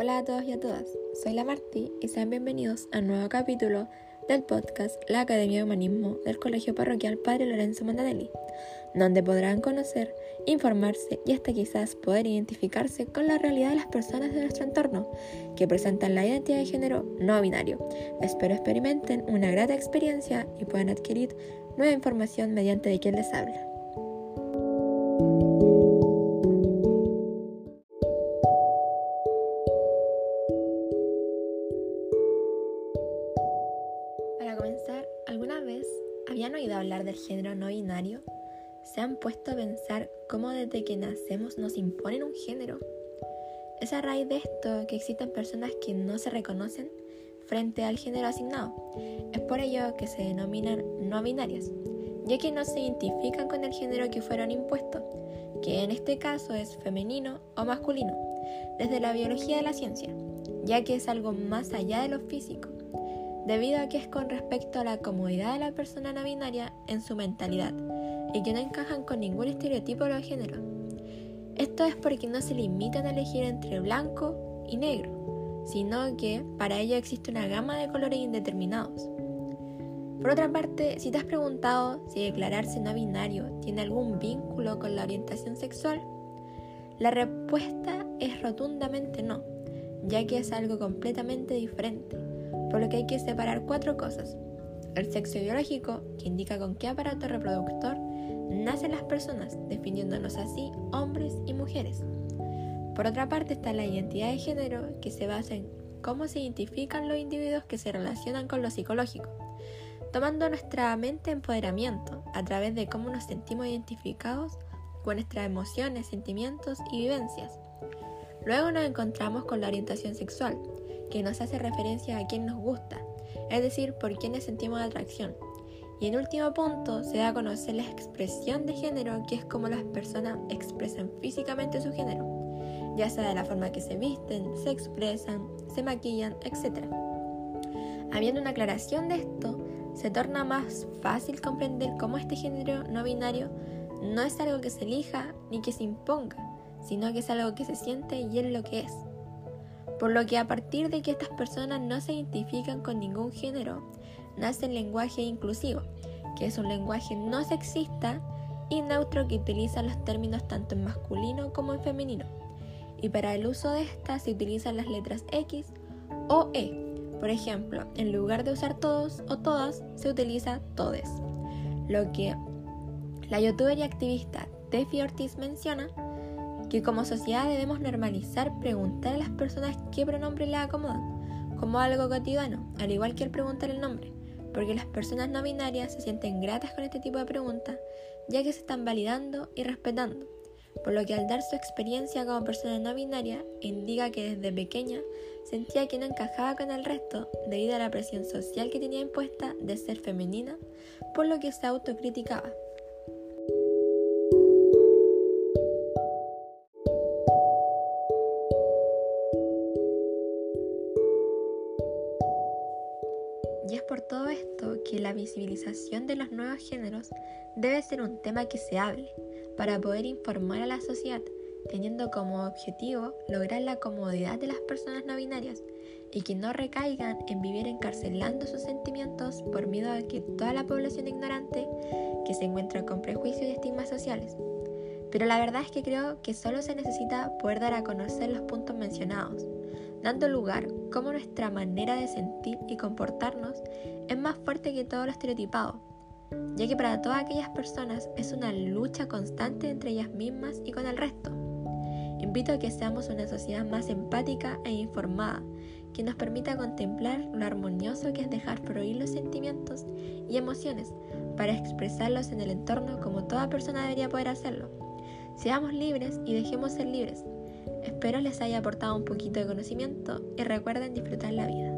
Hola a todos y a todas, soy la Martí y sean bienvenidos a un nuevo capítulo del podcast La Academia de Humanismo del Colegio Parroquial Padre Lorenzo Montanelli, donde podrán conocer, informarse y hasta quizás poder identificarse con la realidad de las personas de nuestro entorno que presentan la identidad de género no binario. Espero experimenten una grata experiencia y puedan adquirir nueva información mediante de quien les habla. Habían oído hablar del género no binario? ¿Se han puesto a pensar cómo desde que nacemos nos imponen un género? Es a raíz de esto que existen personas que no se reconocen frente al género asignado. Es por ello que se denominan no binarias, ya que no se identifican con el género que fueron impuestos, que en este caso es femenino o masculino, desde la biología de la ciencia, ya que es algo más allá de lo físico debido a que es con respecto a la comodidad de la persona no binaria en su mentalidad y que no encajan con ningún estereotipo de género. Esto es porque no se limitan a elegir entre blanco y negro, sino que para ello existe una gama de colores indeterminados. Por otra parte, si te has preguntado si declararse no binario tiene algún vínculo con la orientación sexual, la respuesta es rotundamente no, ya que es algo completamente diferente por lo que hay que separar cuatro cosas. El sexo biológico, que indica con qué aparato reproductor nacen las personas, definiéndonos así hombres y mujeres. Por otra parte está la identidad de género, que se basa en cómo se identifican los individuos que se relacionan con lo psicológico, tomando nuestra mente empoderamiento a través de cómo nos sentimos identificados con nuestras emociones, sentimientos y vivencias. Luego nos encontramos con la orientación sexual, que nos hace referencia a quien nos gusta, es decir, por quienes sentimos atracción. Y en último punto, se da a conocer la expresión de género, que es como las personas expresan físicamente su género, ya sea de la forma que se visten, se expresan, se maquillan, etc. Habiendo una aclaración de esto, se torna más fácil comprender cómo este género no binario no es algo que se elija ni que se imponga, sino que es algo que se siente y es lo que es. Por lo que a partir de que estas personas no se identifican con ningún género, nace el lenguaje inclusivo, que es un lenguaje no sexista y neutro que utiliza los términos tanto en masculino como en femenino. Y para el uso de estas se utilizan las letras X o E. Por ejemplo, en lugar de usar todos o todas, se utiliza todes. Lo que la youtuber y activista Tefi Ortiz menciona que como sociedad debemos normalizar preguntar a las personas qué pronombre les acomodan, como algo cotidiano, al igual que el preguntar el nombre, porque las personas no binarias se sienten gratas con este tipo de preguntas, ya que se están validando y respetando, por lo que al dar su experiencia como persona no binaria, indica que desde pequeña sentía que no encajaba con el resto debido a la presión social que tenía impuesta de ser femenina, por lo que se autocriticaba. Por todo esto que la visibilización de los nuevos géneros debe ser un tema que se hable para poder informar a la sociedad, teniendo como objetivo lograr la comodidad de las personas no binarias y que no recaigan en vivir encarcelando sus sentimientos por miedo a que toda la población ignorante que se encuentra con prejuicios y estigmas sociales. Pero la verdad es que creo que solo se necesita poder dar a conocer los puntos mencionados dando lugar como nuestra manera de sentir y comportarnos es más fuerte que todo lo estereotipado, ya que para todas aquellas personas es una lucha constante entre ellas mismas y con el resto. Invito a que seamos una sociedad más empática e informada, que nos permita contemplar lo armonioso que es dejar fluir los sentimientos y emociones para expresarlos en el entorno como toda persona debería poder hacerlo. Seamos libres y dejemos ser libres, Espero les haya aportado un poquito de conocimiento y recuerden disfrutar la vida.